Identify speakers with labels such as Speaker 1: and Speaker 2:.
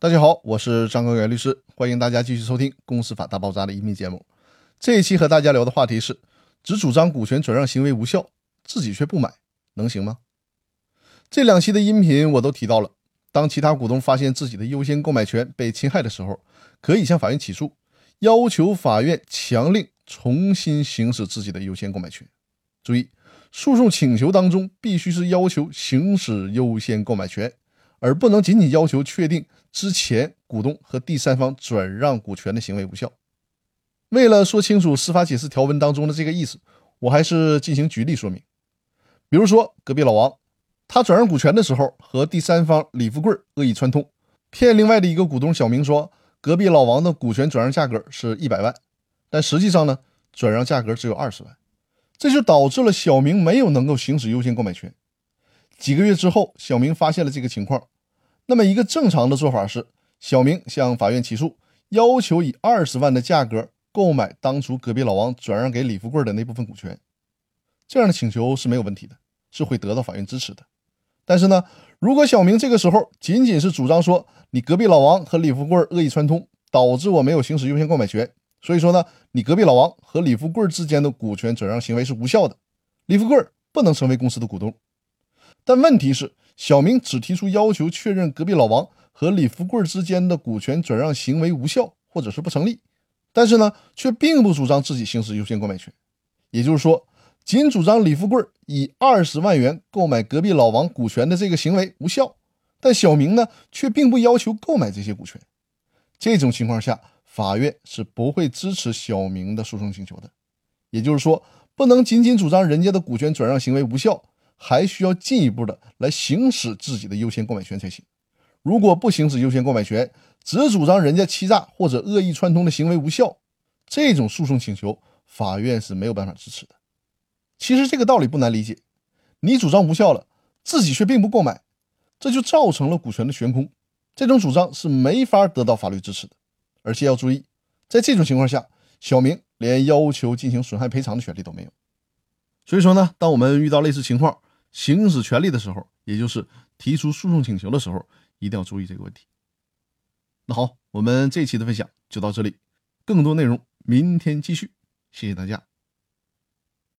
Speaker 1: 大家好，我是张高原律师，欢迎大家继续收听《公司法大爆炸》的音频节目。这一期和大家聊的话题是：只主张股权转让行为无效，自己却不买，能行吗？这两期的音频我都提到了，当其他股东发现自己的优先购买权被侵害的时候，可以向法院起诉，要求法院强令重新行使自己的优先购买权。注意，诉讼请求当中必须是要求行使优先购买权。而不能仅仅要求确定之前股东和第三方转让股权的行为无效。为了说清楚司法解释条文当中的这个意思，我还是进行举例说明。比如说，隔壁老王他转让股权的时候，和第三方李富贵恶意串通，骗另外的一个股东小明说，隔壁老王的股权转让价格是一百万，但实际上呢，转让价格只有二十万，这就导致了小明没有能够行使优先购买权。几个月之后，小明发现了这个情况。那么，一个正常的做法是，小明向法院起诉，要求以二十万的价格购买当初隔壁老王转让给李富贵的那部分股权。这样的请求是没有问题的，是会得到法院支持的。但是呢，如果小明这个时候仅仅是主张说，你隔壁老王和李富贵恶意串通，导致我没有行使优先购买权，所以说呢，你隔壁老王和李富贵之间的股权转让行为是无效的，李富贵不能成为公司的股东。但问题是，小明只提出要求确认隔壁老王和李富贵之间的股权转让行为无效或者是不成立，但是呢，却并不主张自己行使优先购买权。也就是说，仅主张李富贵以二十万元购买隔壁老王股权的这个行为无效，但小明呢，却并不要求购买这些股权。这种情况下，法院是不会支持小明的诉讼请求的。也就是说，不能仅仅主张人家的股权转让行为无效。还需要进一步的来行使自己的优先购买权才行。如果不行使优先购买权，只主张人家欺诈或者恶意串通的行为无效，这种诉讼请求法院是没有办法支持的。其实这个道理不难理解，你主张无效了，自己却并不购买，这就造成了股权的悬空。这种主张是没法得到法律支持的。而且要注意，在这种情况下，小明连要求进行损害赔偿的权利都没有。所以说呢，当我们遇到类似情况，行使权利的时候，也就是提出诉讼请求的时候，一定要注意这个问题。那好，我们这期的分享就到这里，更多内容明天继续，谢谢大家。